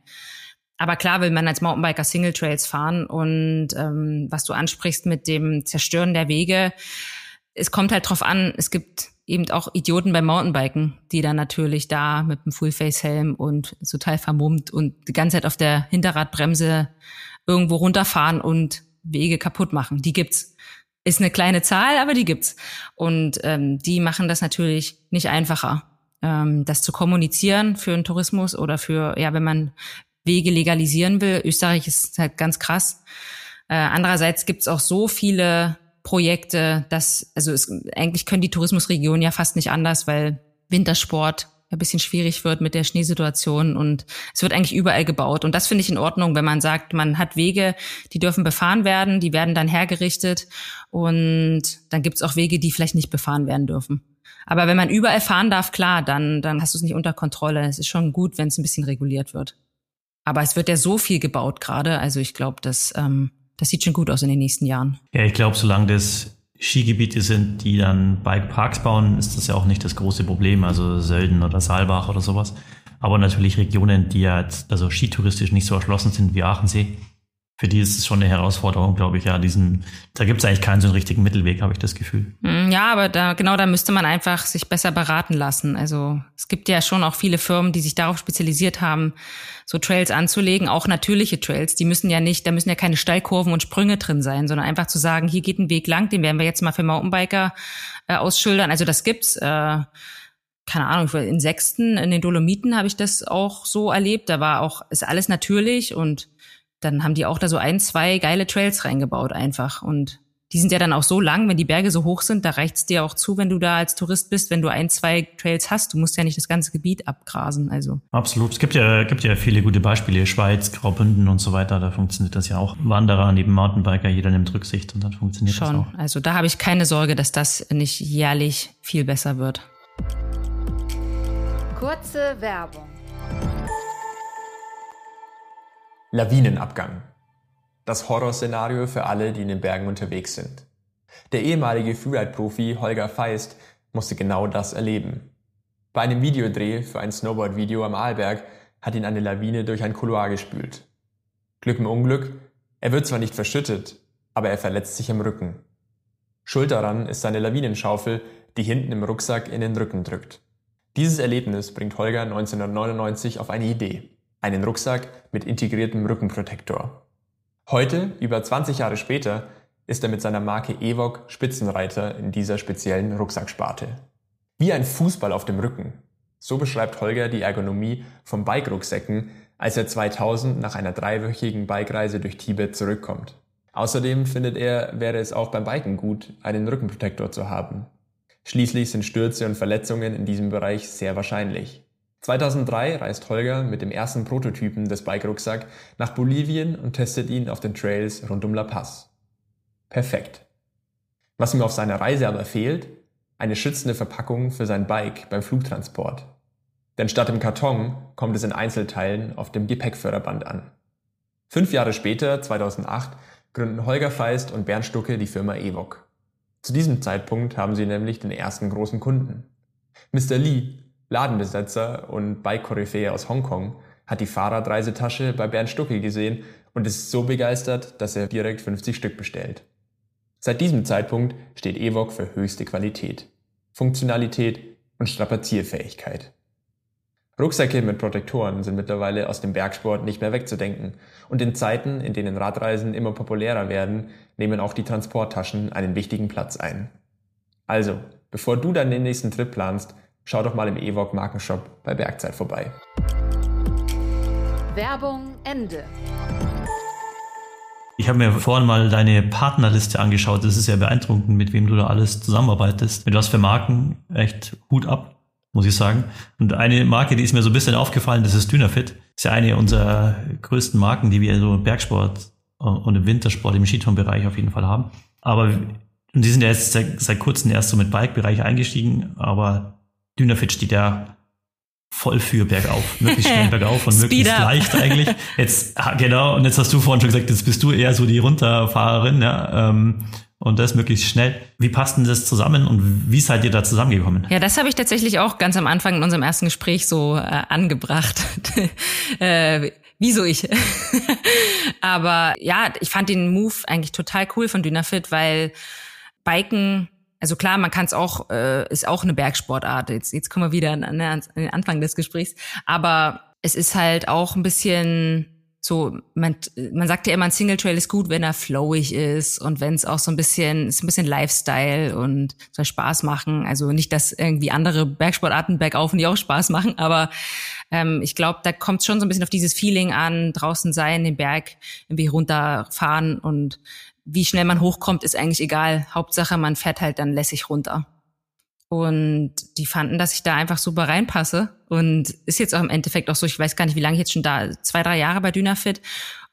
Aber klar will man als Mountainbiker Single Trails fahren und ähm, was du ansprichst mit dem Zerstören der Wege, es kommt halt drauf an, es gibt eben auch Idioten beim Mountainbiken, die dann natürlich da mit dem Fullface-Helm und total vermummt und die ganze Zeit auf der Hinterradbremse irgendwo runterfahren und Wege kaputt machen. Die gibt's. Ist eine kleine Zahl, aber die gibt's. Und ähm, die machen das natürlich nicht einfacher, ähm, das zu kommunizieren für einen Tourismus oder für, ja, wenn man Wege legalisieren will. Österreich ist halt ganz krass. Äh, andererseits gibt's auch so viele Projekte, dass, also es, eigentlich können die Tourismusregionen ja fast nicht anders, weil Wintersport ein bisschen schwierig wird mit der Schneesituation und es wird eigentlich überall gebaut. Und das finde ich in Ordnung, wenn man sagt, man hat Wege, die dürfen befahren werden, die werden dann hergerichtet und dann gibt's auch Wege, die vielleicht nicht befahren werden dürfen. Aber wenn man überall fahren darf, klar, dann, dann hast du es nicht unter Kontrolle. Es ist schon gut, wenn es ein bisschen reguliert wird. Aber es wird ja so viel gebaut gerade. Also ich glaube, dass ähm, das sieht schon gut aus in den nächsten Jahren. Ja, ich glaube, solange das Skigebiete sind, die dann Bikeparks bauen, ist das ja auch nicht das große Problem. Also Sölden oder Saalbach oder sowas. Aber natürlich Regionen, die ja jetzt, also skitouristisch nicht so erschlossen sind wie Aachensee, für die ist es schon eine Herausforderung, glaube ich, ja, diesen, da gibt es eigentlich keinen so einen richtigen Mittelweg, habe ich das Gefühl. Hm, ja, aber da, genau da müsste man einfach sich besser beraten lassen. Also es gibt ja schon auch viele Firmen, die sich darauf spezialisiert haben, so Trails anzulegen, auch natürliche Trails. Die müssen ja nicht, da müssen ja keine Steilkurven und Sprünge drin sein, sondern einfach zu sagen, hier geht ein Weg lang, den werden wir jetzt mal für Mountainbiker äh, ausschildern. Also das gibt's. Äh, keine Ahnung, in Sechsten, in den Dolomiten habe ich das auch so erlebt. Da war auch, ist alles natürlich und dann haben die auch da so ein, zwei geile Trails reingebaut einfach. Und die sind ja dann auch so lang, wenn die Berge so hoch sind, da reicht's dir auch zu, wenn du da als Tourist bist, wenn du ein, zwei Trails hast. Du musst ja nicht das ganze Gebiet abgrasen. Also. Absolut. Es gibt ja, gibt ja viele gute Beispiele. Schweiz, Graubünden und so weiter. Da funktioniert das ja auch. Wanderer neben Mountainbiker, jeder nimmt Rücksicht und dann funktioniert Schon. das auch. Also da habe ich keine Sorge, dass das nicht jährlich viel besser wird. Kurze Werbung. Lawinenabgang. Das Horrorszenario für alle, die in den Bergen unterwegs sind. Der ehemalige Freeride-Profi Holger Feist musste genau das erleben. Bei einem Videodreh für ein Snowboard-Video am Arlberg hat ihn eine Lawine durch ein Couloir gespült. Glück im Unglück, er wird zwar nicht verschüttet, aber er verletzt sich am Rücken. Schuld daran ist seine Lawinenschaufel, die hinten im Rucksack in den Rücken drückt. Dieses Erlebnis bringt Holger 1999 auf eine Idee. Einen Rucksack mit integriertem Rückenprotektor. Heute, über 20 Jahre später, ist er mit seiner Marke Evok Spitzenreiter in dieser speziellen Rucksacksparte. Wie ein Fußball auf dem Rücken. So beschreibt Holger die Ergonomie von Bike-Rucksäcken, als er 2000 nach einer dreiwöchigen Bikereise durch Tibet zurückkommt. Außerdem findet er, wäre es auch beim Biken gut, einen Rückenprotektor zu haben. Schließlich sind Stürze und Verletzungen in diesem Bereich sehr wahrscheinlich. 2003 reist Holger mit dem ersten Prototypen des Bike-Rucksack nach Bolivien und testet ihn auf den Trails rund um La Paz. Perfekt. Was ihm auf seiner Reise aber fehlt, eine schützende Verpackung für sein Bike beim Flugtransport. Denn statt im Karton kommt es in Einzelteilen auf dem Gepäckförderband an. Fünf Jahre später, 2008, gründen Holger Feist und Bernd Stucke die Firma Evok. Zu diesem Zeitpunkt haben sie nämlich den ersten großen Kunden. Mr. Lee, Ladenbesetzer und Bike-Koryphäe aus Hongkong, hat die Fahrradreisetasche bei Bernd Stucke gesehen und ist so begeistert, dass er direkt 50 Stück bestellt. Seit diesem Zeitpunkt steht Evok für höchste Qualität, Funktionalität und Strapazierfähigkeit. Rucksäcke mit Protektoren sind mittlerweile aus dem Bergsport nicht mehr wegzudenken. Und in Zeiten, in denen Radreisen immer populärer werden, nehmen auch die Transporttaschen einen wichtigen Platz ein. Also, bevor du dann den nächsten Trip planst, schau doch mal im Evok Markenshop bei Bergzeit vorbei. Werbung Ende. Ich habe mir vorhin mal deine Partnerliste angeschaut. Das ist ja beeindruckend, mit wem du da alles zusammenarbeitest. Mit was für Marken. Echt Hut ab muss ich sagen. Und eine Marke, die ist mir so ein bisschen aufgefallen, das ist Dynafit. Das ist ja eine unserer größten Marken, die wir so im Bergsport und im Wintersport, im Skitourenbereich auf jeden Fall haben. Aber und die sind ja jetzt seit, seit kurzem erst so mit Bike-Bereich eingestiegen, aber Dynafit steht ja voll für bergauf, möglichst schnell bergauf und möglichst leicht eigentlich. Jetzt, genau, und jetzt hast du vorhin schon gesagt, jetzt bist du eher so die Runterfahrerin, ja. Ähm, und das möglichst schnell. Wie passt denn das zusammen und wie seid ihr da zusammengekommen? Ja, das habe ich tatsächlich auch ganz am Anfang in unserem ersten Gespräch so äh, angebracht. äh, wieso ich? Aber ja, ich fand den Move eigentlich total cool von Dynafit, weil Biken also klar, man kann es auch, äh, ist auch eine Bergsportart. Jetzt, jetzt kommen wir wieder an, an den Anfang des Gesprächs. Aber es ist halt auch ein bisschen so, man, man sagt ja immer, ein Single Trail ist gut, wenn er flowig ist und wenn es auch so ein bisschen, ist ein bisschen Lifestyle und soll Spaß machen. Also nicht, dass irgendwie andere Bergsportarten bergauf und die auch Spaß machen, aber ähm, ich glaube, da kommt schon so ein bisschen auf dieses Feeling an, draußen sein, den Berg irgendwie runterfahren und wie schnell man hochkommt, ist eigentlich egal. Hauptsache, man fährt halt dann lässig runter. Und die fanden, dass ich da einfach super reinpasse. Und ist jetzt auch im Endeffekt auch so, ich weiß gar nicht, wie lange ich jetzt schon da, zwei, drei Jahre bei Dynafit.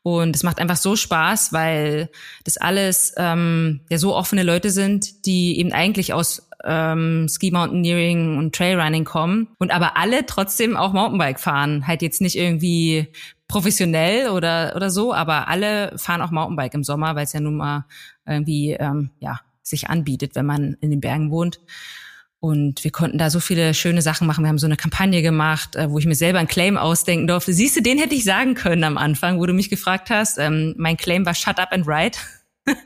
Und es macht einfach so Spaß, weil das alles ähm, ja so offene Leute sind, die eben eigentlich aus ähm, Ski Mountaineering und Trailrunning kommen und aber alle trotzdem auch Mountainbike fahren. Halt jetzt nicht irgendwie professionell oder oder so, aber alle fahren auch Mountainbike im Sommer, weil es ja nun mal irgendwie ähm, ja sich anbietet, wenn man in den Bergen wohnt. Und wir konnten da so viele schöne Sachen machen. Wir haben so eine Kampagne gemacht, äh, wo ich mir selber einen Claim ausdenken durfte. Siehst du, den hätte ich sagen können am Anfang, wo du mich gefragt hast. Ähm, mein Claim war Shut up and ride.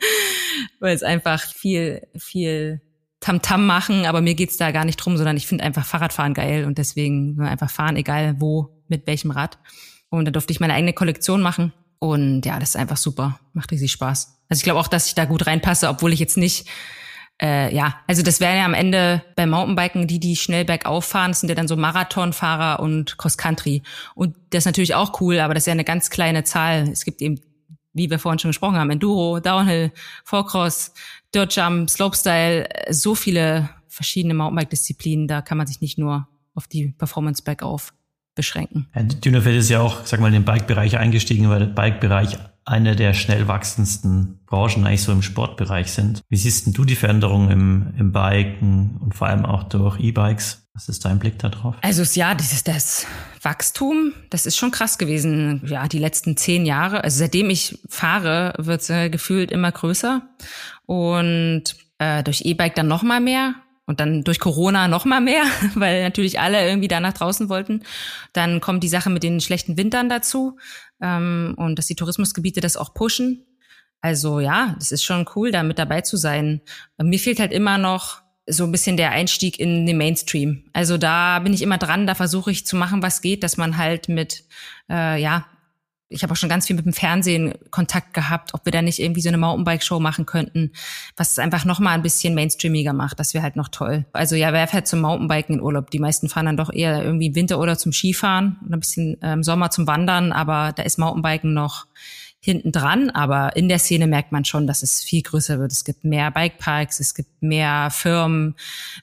Weil es einfach viel, viel Tamtam -Tam machen, aber mir geht's da gar nicht drum, sondern ich finde einfach Fahrradfahren geil und deswegen einfach fahren, egal wo, mit welchem Rad. Und da durfte ich meine eigene Kollektion machen. Und ja, das ist einfach super. Macht riesig Spaß. Also ich glaube auch, dass ich da gut reinpasse, obwohl ich jetzt nicht äh, ja, also das wären ja am Ende bei Mountainbiken, die, die schnell bergauf fahren, sind ja dann so Marathonfahrer und Cross-Country. Und das ist natürlich auch cool, aber das ist ja eine ganz kleine Zahl. Es gibt eben, wie wir vorhin schon gesprochen haben, Enduro, Downhill, Forecross, Dirt Jump, Slopestyle, so viele verschiedene Mountainbike-Disziplinen, da kann man sich nicht nur auf die Performance bergauf beschränken. Ja, ist ja auch, sag mal, in den Bike-Bereich eingestiegen, weil der Bike-Bereich eine der schnell wachsendsten Branchen eigentlich so im Sportbereich sind. Wie siehst denn du die Veränderungen im, im Biken und vor allem auch durch E-Bikes? Was ist dein Blick da drauf? Also ja, dieses das Wachstum, das ist schon krass gewesen. Ja, die letzten zehn Jahre. Also seitdem ich fahre, wird es äh, gefühlt immer größer und äh, durch E-Bike dann noch mal mehr. Und dann durch Corona noch mal mehr, weil natürlich alle irgendwie da nach draußen wollten. Dann kommt die Sache mit den schlechten Wintern dazu ähm, und dass die Tourismusgebiete das auch pushen. Also ja, das ist schon cool, da mit dabei zu sein. Mir fehlt halt immer noch so ein bisschen der Einstieg in den Mainstream. Also da bin ich immer dran, da versuche ich zu machen, was geht, dass man halt mit, äh, ja, ich habe auch schon ganz viel mit dem Fernsehen Kontakt gehabt, ob wir da nicht irgendwie so eine Mountainbike-Show machen könnten, was es einfach noch mal ein bisschen mainstreamiger macht. Das wäre halt noch toll. Also ja, wer fährt zum Mountainbiken in Urlaub? Die meisten fahren dann doch eher irgendwie im Winter oder zum Skifahren und ein bisschen äh, im Sommer zum Wandern, aber da ist Mountainbiken noch hinten dran, aber in der Szene merkt man schon, dass es viel größer wird. Es gibt mehr Bikeparks, es gibt mehr Firmen,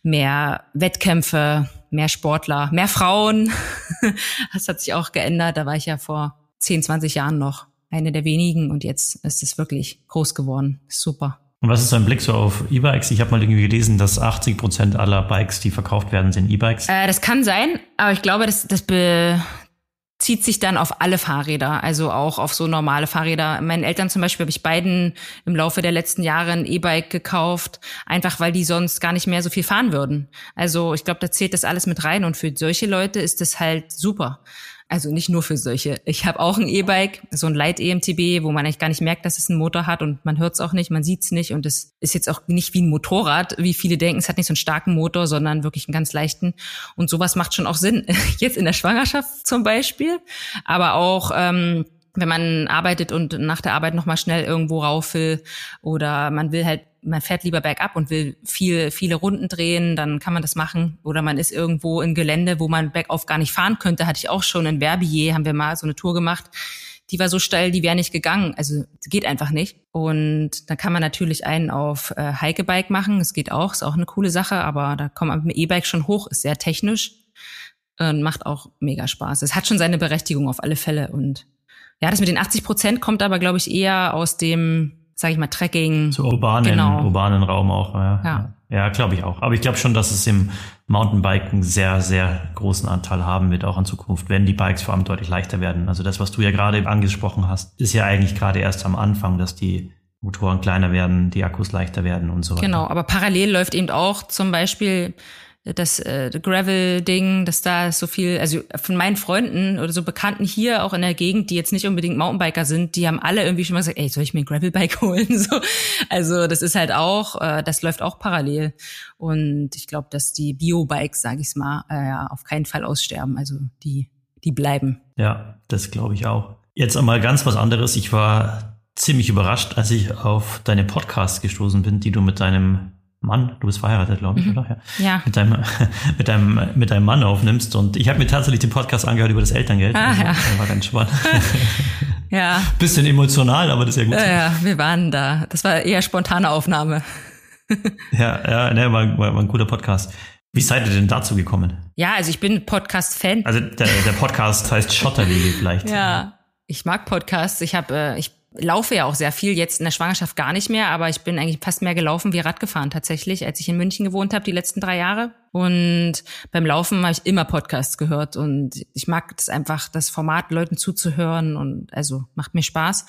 mehr Wettkämpfe, mehr Sportler, mehr Frauen. Das hat sich auch geändert. Da war ich ja vor 10, 20 Jahren noch eine der wenigen und jetzt ist es wirklich groß geworden. Super. Und was ist dein Blick so auf E-Bikes? Ich habe mal irgendwie gelesen, dass 80 Prozent aller Bikes, die verkauft werden, sind E-Bikes. Äh, das kann sein, aber ich glaube, das, das be zieht sich dann auf alle Fahrräder, also auch auf so normale Fahrräder. Meinen Eltern zum Beispiel habe ich beiden im Laufe der letzten Jahre ein E-Bike gekauft, einfach weil die sonst gar nicht mehr so viel fahren würden. Also ich glaube, da zählt das alles mit rein und für solche Leute ist das halt super. Also nicht nur für solche. Ich habe auch ein E-Bike, so ein Light EMTB, wo man eigentlich gar nicht merkt, dass es einen Motor hat und man hört es auch nicht, man sieht es nicht und es ist jetzt auch nicht wie ein Motorrad, wie viele denken, es hat nicht so einen starken Motor, sondern wirklich einen ganz leichten. Und sowas macht schon auch Sinn. Jetzt in der Schwangerschaft zum Beispiel, aber auch ähm, wenn man arbeitet und nach der Arbeit nochmal schnell irgendwo rauf will oder man will halt man fährt lieber bergab und will viel, viele Runden drehen, dann kann man das machen. Oder man ist irgendwo in Gelände, wo man bergauf gar nicht fahren könnte. Hatte ich auch schon in Verbier, haben wir mal so eine Tour gemacht. Die war so steil, die wäre nicht gegangen. Also geht einfach nicht. Und dann kann man natürlich einen auf äh, Hikebike machen. Das geht auch, ist auch eine coole Sache, aber da kommt man mit dem E-Bike schon hoch, ist sehr technisch und macht auch mega Spaß. Es hat schon seine Berechtigung auf alle Fälle. Und ja, das mit den 80 Prozent kommt aber, glaube ich, eher aus dem sage ich mal, Trekking. So urbanen, genau. urbanen Raum auch. Ja, ja. ja glaube ich auch. Aber ich glaube schon, dass es im Mountainbiken sehr, sehr großen Anteil haben wird, auch in Zukunft, wenn die Bikes vor allem deutlich leichter werden. Also das, was du ja gerade angesprochen hast, ist ja eigentlich gerade erst am Anfang, dass die Motoren kleiner werden, die Akkus leichter werden und so weiter. Genau, aber parallel läuft eben auch zum Beispiel das äh, Gravel-Ding, dass da so viel, also von meinen Freunden oder so Bekannten hier auch in der Gegend, die jetzt nicht unbedingt Mountainbiker sind, die haben alle irgendwie schon mal gesagt, ey, soll ich mir ein Gravel-Bike holen? So, also das ist halt auch, äh, das läuft auch parallel. Und ich glaube, dass die Bio-Bikes, sage ich mal, äh, auf keinen Fall aussterben. Also die, die bleiben. Ja, das glaube ich auch. Jetzt einmal ganz was anderes. Ich war ziemlich überrascht, als ich auf deine Podcasts gestoßen bin, die du mit deinem Mann, du bist verheiratet, glaube ich, mhm. oder? Ja. ja. Mit deinem, mit deinem, mit deinem Mann aufnimmst. Und ich habe mir tatsächlich den Podcast angehört über das Elterngeld. Ah, also, ja. war ganz spannend. ja. Bisschen emotional, aber das ist ja gut. Ja, ja, wir waren da. Das war eher spontane Aufnahme. ja, ja, ne, war, war, war ein guter Podcast. Wie seid ihr denn dazu gekommen? Ja, also ich bin Podcast-Fan. Also der, der Podcast heißt Schotterwege vielleicht. Ja, ich mag Podcasts. Ich habe, äh, ich laufe ja auch sehr viel, jetzt in der Schwangerschaft gar nicht mehr, aber ich bin eigentlich fast mehr gelaufen wie Rad gefahren tatsächlich, als ich in München gewohnt habe, die letzten drei Jahre. Und beim Laufen habe ich immer Podcasts gehört und ich mag es einfach, das Format Leuten zuzuhören und also macht mir Spaß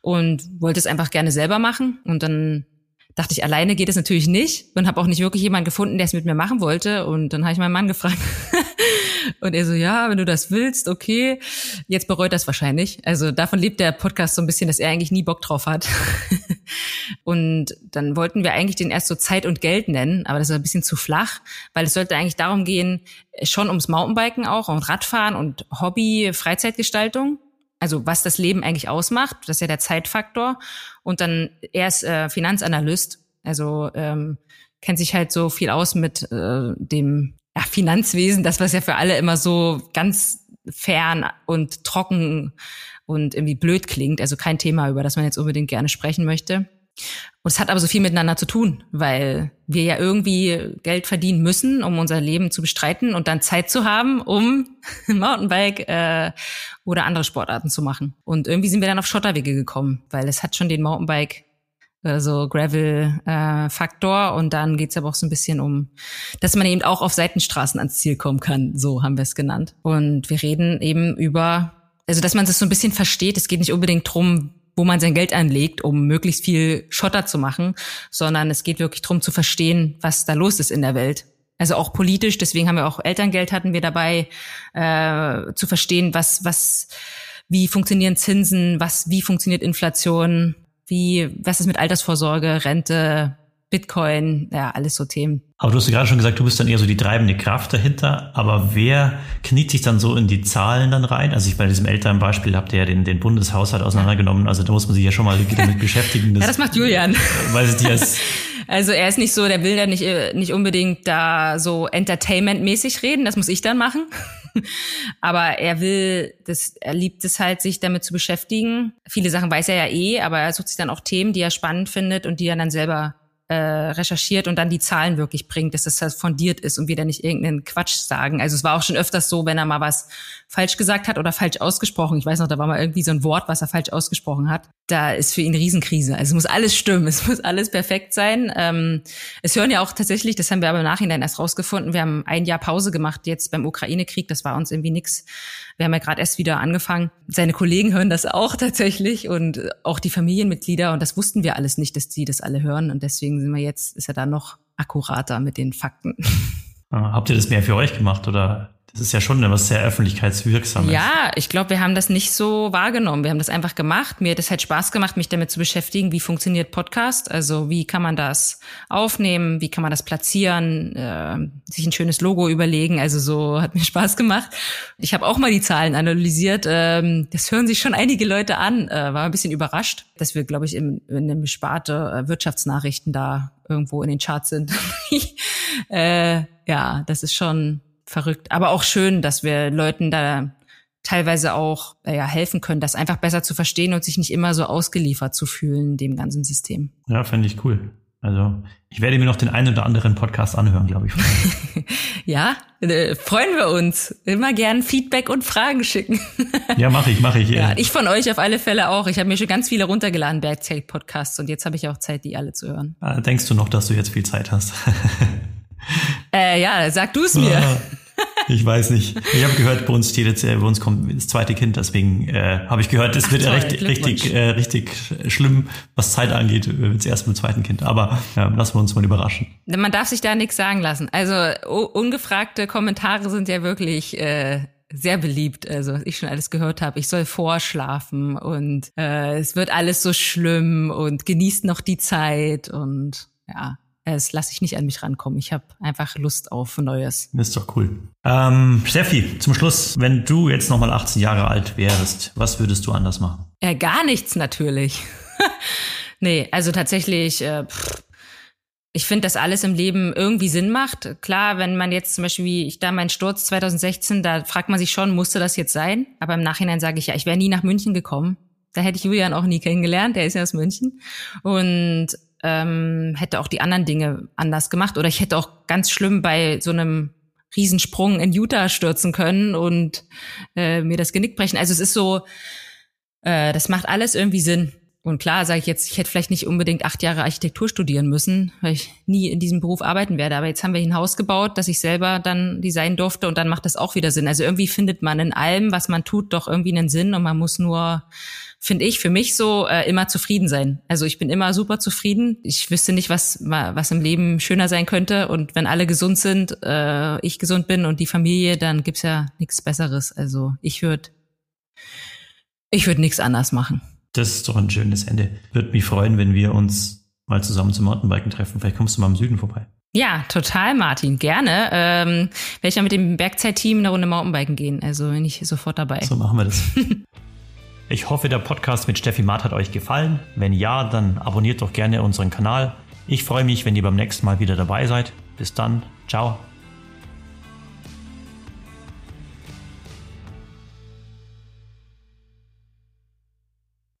und wollte es einfach gerne selber machen und dann dachte ich, alleine geht es natürlich nicht und habe auch nicht wirklich jemanden gefunden, der es mit mir machen wollte und dann habe ich meinen Mann gefragt, Und er so, ja, wenn du das willst, okay. Jetzt bereut das wahrscheinlich. Also davon lebt der Podcast so ein bisschen, dass er eigentlich nie Bock drauf hat. und dann wollten wir eigentlich den erst so Zeit und Geld nennen, aber das ist ein bisschen zu flach, weil es sollte eigentlich darum gehen, schon ums Mountainbiken auch und Radfahren und Hobby, Freizeitgestaltung. Also was das Leben eigentlich ausmacht, das ist ja der Zeitfaktor. Und dann er ist äh, Finanzanalyst, also ähm, kennt sich halt so viel aus mit äh, dem ja, Finanzwesen, das was ja für alle immer so ganz fern und trocken und irgendwie blöd klingt, also kein Thema, über das man jetzt unbedingt gerne sprechen möchte. Und es hat aber so viel miteinander zu tun, weil wir ja irgendwie Geld verdienen müssen, um unser Leben zu bestreiten und dann Zeit zu haben, um Mountainbike äh, oder andere Sportarten zu machen. Und irgendwie sind wir dann auf Schotterwege gekommen, weil es hat schon den Mountainbike so Gravel-Faktor. Äh, und dann geht's aber auch so ein bisschen um, dass man eben auch auf Seitenstraßen ans Ziel kommen kann. So haben wir es genannt. Und wir reden eben über, also dass man das so ein bisschen versteht. Es geht nicht unbedingt drum, wo man sein Geld anlegt, um möglichst viel Schotter zu machen, sondern es geht wirklich drum zu verstehen, was da los ist in der Welt. Also auch politisch, deswegen haben wir auch Elterngeld hatten wir dabei, äh, zu verstehen, was, was, wie funktionieren Zinsen, was, wie funktioniert Inflation, wie, was ist mit Altersvorsorge, Rente, Bitcoin, ja, alles so Themen. Aber du hast ja gerade schon gesagt, du bist dann eher so die treibende Kraft dahinter. Aber wer kniet sich dann so in die Zahlen dann rein? Also ich bei diesem älteren Beispiel habt ihr ja den, den Bundeshaushalt auseinandergenommen. Also da muss man sich ja schon mal damit beschäftigen. ja, das macht Julian. Weiß ich als also er ist nicht so, der will da nicht, äh, nicht unbedingt da so entertainmentmäßig reden. Das muss ich dann machen. aber er will, das, er liebt es halt, sich damit zu beschäftigen. Viele Sachen weiß er ja eh, aber er sucht sich dann auch Themen, die er spannend findet und die er dann selber äh, recherchiert und dann die Zahlen wirklich bringt, dass das halt fundiert ist und wir da nicht irgendeinen Quatsch sagen. Also es war auch schon öfters so, wenn er mal was falsch gesagt hat oder falsch ausgesprochen. Ich weiß noch, da war mal irgendwie so ein Wort, was er falsch ausgesprochen hat. Da ist für ihn Riesenkrise. Also es muss alles stimmen, es muss alles perfekt sein. Ähm, es hören ja auch tatsächlich, das haben wir aber im Nachhinein erst rausgefunden, wir haben ein Jahr Pause gemacht jetzt beim Ukraine-Krieg, das war uns irgendwie nix. Wir haben ja gerade erst wieder angefangen. Seine Kollegen hören das auch tatsächlich und auch die Familienmitglieder und das wussten wir alles nicht, dass die das alle hören und deswegen sind wir jetzt, ist er da noch akkurater mit den Fakten. Habt ihr das mehr für euch gemacht oder das ist ja schon etwas sehr öffentlichkeitswirksames. Ja, ich glaube, wir haben das nicht so wahrgenommen. Wir haben das einfach gemacht. Mir hat es halt Spaß gemacht, mich damit zu beschäftigen, wie funktioniert Podcast, also wie kann man das aufnehmen, wie kann man das platzieren, äh, sich ein schönes Logo überlegen. Also so hat mir Spaß gemacht. Ich habe auch mal die Zahlen analysiert. Ähm, das hören sich schon einige Leute an. Äh, war ein bisschen überrascht, dass wir, glaube ich, in, in einem Sparte äh, Wirtschaftsnachrichten da irgendwo in den Charts sind. äh, ja, das ist schon verrückt. Aber auch schön, dass wir Leuten da teilweise auch äh, ja, helfen können, das einfach besser zu verstehen und sich nicht immer so ausgeliefert zu fühlen dem ganzen System. Ja, fände ich cool. Also ich werde mir noch den einen oder anderen Podcast anhören, glaube ich. ja, äh, freuen wir uns. Immer gern Feedback und Fragen schicken. ja, mache ich, mache ich. Ja, ich von euch auf alle Fälle auch. Ich habe mir schon ganz viele runtergeladen, Bergzelt-Podcasts, und jetzt habe ich auch Zeit, die alle zu hören. Ah, denkst du noch, dass du jetzt viel Zeit hast? äh, ja, sag du es mir. Ich weiß nicht. Ich habe gehört, bei uns steht äh, bei uns kommt das zweite Kind, deswegen äh, habe ich gehört, es wird toll, recht, richtig, äh, richtig schlimm, was Zeit angeht, äh, jetzt erst mit dem zweiten Kind. Aber ja, lassen wir uns mal überraschen. Man darf sich da nichts sagen lassen. Also ungefragte Kommentare sind ja wirklich äh, sehr beliebt, also was ich schon alles gehört habe. Ich soll vorschlafen und äh, es wird alles so schlimm und genießt noch die Zeit und ja, es lasse ich nicht an mich rankommen. Ich habe einfach Lust auf Neues. Das ist doch cool. Ähm, Steffi, zum Schluss, wenn du jetzt nochmal 18 Jahre alt wärst, was würdest du anders machen? Ja, gar nichts natürlich. nee, also tatsächlich, äh, pff, ich finde, dass alles im Leben irgendwie Sinn macht. Klar, wenn man jetzt zum Beispiel, wie ich da meinen Sturz 2016, da fragt man sich schon, musste das jetzt sein? Aber im Nachhinein sage ich ja, ich wäre nie nach München gekommen. Da hätte ich Julian auch nie kennengelernt, der ist ja aus München. Und ähm, hätte auch die anderen Dinge anders gemacht oder ich hätte auch ganz schlimm bei so einem Riesensprung in Utah stürzen können und äh, mir das Genick brechen. Also es ist so, äh, das macht alles irgendwie Sinn. Und klar sage ich jetzt, ich hätte vielleicht nicht unbedingt acht Jahre Architektur studieren müssen, weil ich nie in diesem Beruf arbeiten werde. Aber jetzt haben wir ein Haus gebaut, das ich selber dann designen durfte und dann macht das auch wieder Sinn. Also irgendwie findet man in allem, was man tut, doch irgendwie einen Sinn und man muss nur finde ich, für mich so äh, immer zufrieden sein. Also ich bin immer super zufrieden. Ich wüsste nicht, was, was im Leben schöner sein könnte. Und wenn alle gesund sind, äh, ich gesund bin und die Familie, dann gibt's ja nichts Besseres. Also ich würde ich würde nichts anders machen. Das ist doch ein schönes Ende. Würde mich freuen, wenn wir uns mal zusammen zum Mountainbiken treffen. Vielleicht kommst du mal im Süden vorbei. Ja, total, Martin. Gerne. Ähm, werde ich ja mit dem Bergzeit-Team eine Runde Mountainbiken gehen. Also bin ich sofort dabei. So machen wir das. Ich hoffe, der Podcast mit Steffi Maat hat euch gefallen. Wenn ja, dann abonniert doch gerne unseren Kanal. Ich freue mich, wenn ihr beim nächsten Mal wieder dabei seid. Bis dann. Ciao.